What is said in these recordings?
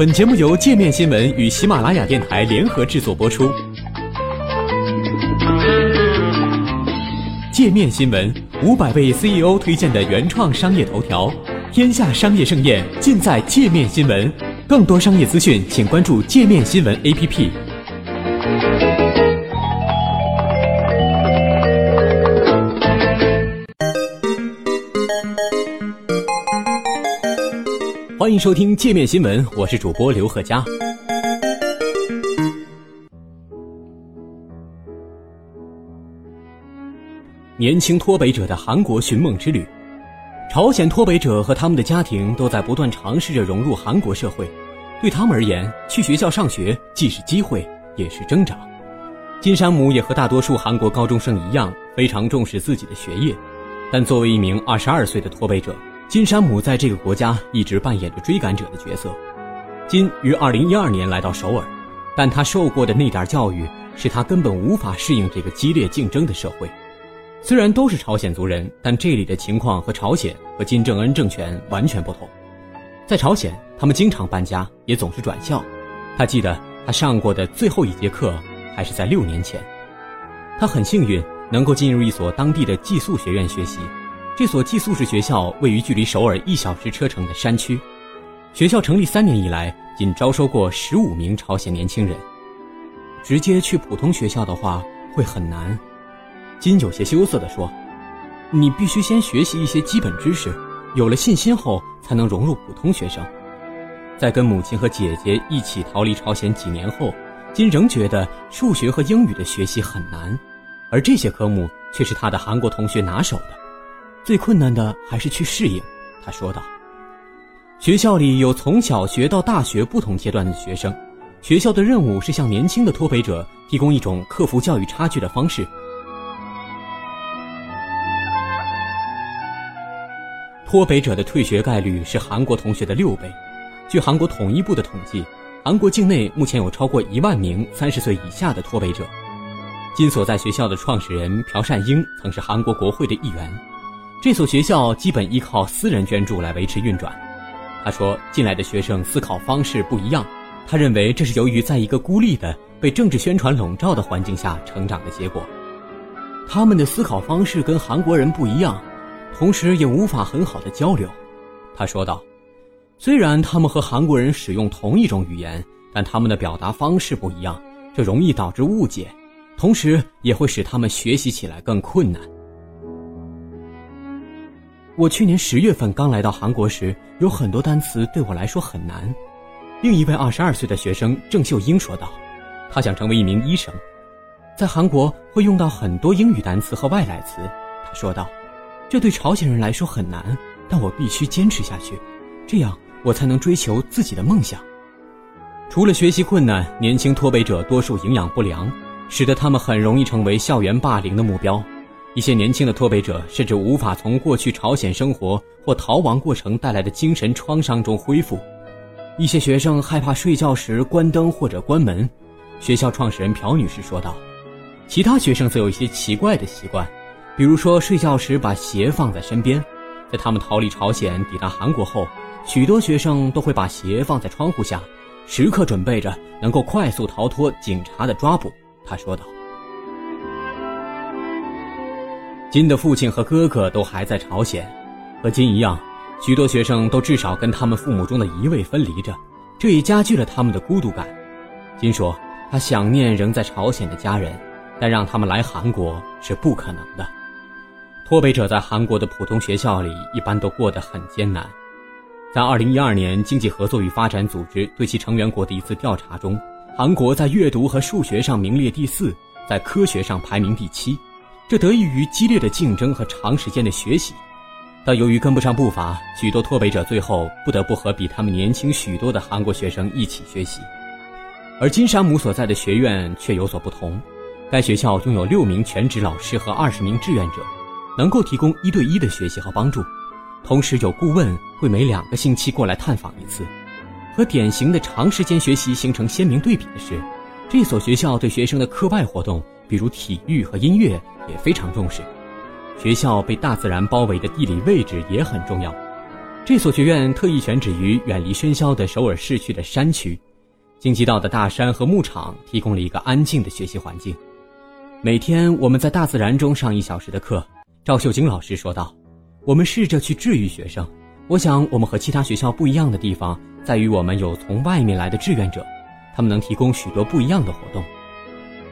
本节目由界面新闻与喜马拉雅电台联合制作播出。界面新闻五百位 CEO 推荐的原创商业头条，天下商业盛宴尽在界面新闻。更多商业资讯，请关注界面新闻 APP。收听界面新闻，我是主播刘贺佳。年轻脱北者的韩国寻梦之旅，朝鲜脱北者和他们的家庭都在不断尝试着融入韩国社会。对他们而言，去学校上学既是机会，也是挣扎。金山姆也和大多数韩国高中生一样，非常重视自己的学业。但作为一名二十二岁的脱北者，金山姆在这个国家一直扮演着追赶者的角色。金于二零一二年来到首尔，但他受过的那点教育使他根本无法适应这个激烈竞争的社会。虽然都是朝鲜族人，但这里的情况和朝鲜和金正恩政权完全不同。在朝鲜，他们经常搬家，也总是转校。他记得他上过的最后一节课还是在六年前。他很幸运能够进入一所当地的寄宿学院学习。这所寄宿式学校位于距离首尔一小时车程的山区。学校成立三年以来，仅招收过十五名朝鲜年轻人。直接去普通学校的话会很难。金有些羞涩地说：“你必须先学习一些基本知识，有了信心后才能融入普通学生。”在跟母亲和姐姐一起逃离朝鲜几年后，金仍觉得数学和英语的学习很难，而这些科目却是他的韩国同学拿手的。最困难的还是去适应，他说道。学校里有从小学到大学不同阶段的学生，学校的任务是向年轻的脱北者提供一种克服教育差距的方式。脱北者的退学概率是韩国同学的六倍。据韩国统一部的统计，韩国境内目前有超过一万名三十岁以下的脱北者。金所在学校的创始人朴善英曾是韩国国会的议员。这所学校基本依靠私人捐助来维持运转。他说，进来的学生思考方式不一样。他认为这是由于在一个孤立的、被政治宣传笼罩的环境下成长的结果。他们的思考方式跟韩国人不一样，同时也无法很好的交流。他说道：“虽然他们和韩国人使用同一种语言，但他们的表达方式不一样，这容易导致误解，同时也会使他们学习起来更困难。”我去年十月份刚来到韩国时，有很多单词对我来说很难。另一位二十二岁的学生郑秀英说道：“他想成为一名医生，在韩国会用到很多英语单词和外来词。”他说道：“这对朝鲜人来说很难，但我必须坚持下去，这样我才能追求自己的梦想。”除了学习困难，年轻脱北者多数营养不良，使得他们很容易成为校园霸凌的目标。一些年轻的脱北者甚至无法从过去朝鲜生活或逃亡过程带来的精神创伤中恢复。一些学生害怕睡觉时关灯或者关门，学校创始人朴女士说道。其他学生则有一些奇怪的习惯，比如说睡觉时把鞋放在身边。在他们逃离朝鲜抵达韩国后，许多学生都会把鞋放在窗户下，时刻准备着能够快速逃脱警察的抓捕。他说道。金的父亲和哥哥都还在朝鲜，和金一样，许多学生都至少跟他们父母中的一位分离着，这也加剧了他们的孤独感。金说，他想念仍在朝鲜的家人，但让他们来韩国是不可能的。脱北者在韩国的普通学校里一般都过得很艰难。在2012年经济合作与发展组织对其成员国的一次调查中，韩国在阅读和数学上名列第四，在科学上排名第七。这得益于激烈的竞争和长时间的学习，但由于跟不上步伐，许多脱北者最后不得不和比他们年轻许多的韩国学生一起学习。而金山姆所在的学院却有所不同，该学校拥有六名全职老师和二十名志愿者，能够提供一对一的学习和帮助，同时有顾问会每两个星期过来探访一次。和典型的长时间学习形成鲜明对比的是，这所学校对学生的课外活动。比如体育和音乐也非常重视，学校被大自然包围的地理位置也很重要。这所学院特意选址于远离喧嚣的首尔市区的山区，京畿道的大山和牧场提供了一个安静的学习环境。每天我们在大自然中上一小时的课，赵秀晶老师说道：“我们试着去治愈学生。我想我们和其他学校不一样的地方在于，我们有从外面来的志愿者，他们能提供许多不一样的活动。”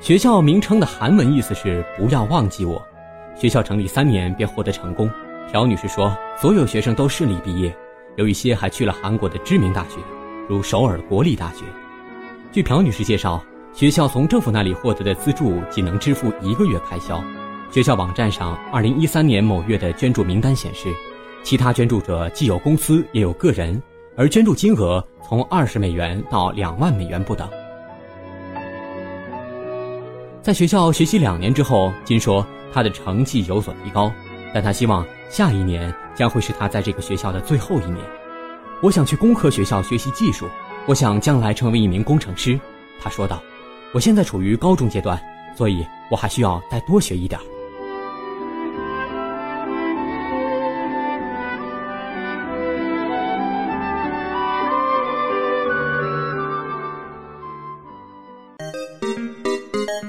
学校名称的韩文意思是“不要忘记我”。学校成立三年便获得成功。朴女士说：“所有学生都顺利毕业，有一些还去了韩国的知名大学，如首尔国立大学。”据朴女士介绍，学校从政府那里获得的资助仅能支付一个月开销。学校网站上2013年某月的捐助名单显示，其他捐助者既有公司也有个人，而捐助金额从20美元到2万美元不等。在学校学习两年之后，金说他的成绩有所提高，但他希望。下一年将会是他在这个学校的最后一年。我想去工科学校学习技术，我想将来成为一名工程师。他说道：“我现在处于高中阶段，所以我还需要再多学一点。”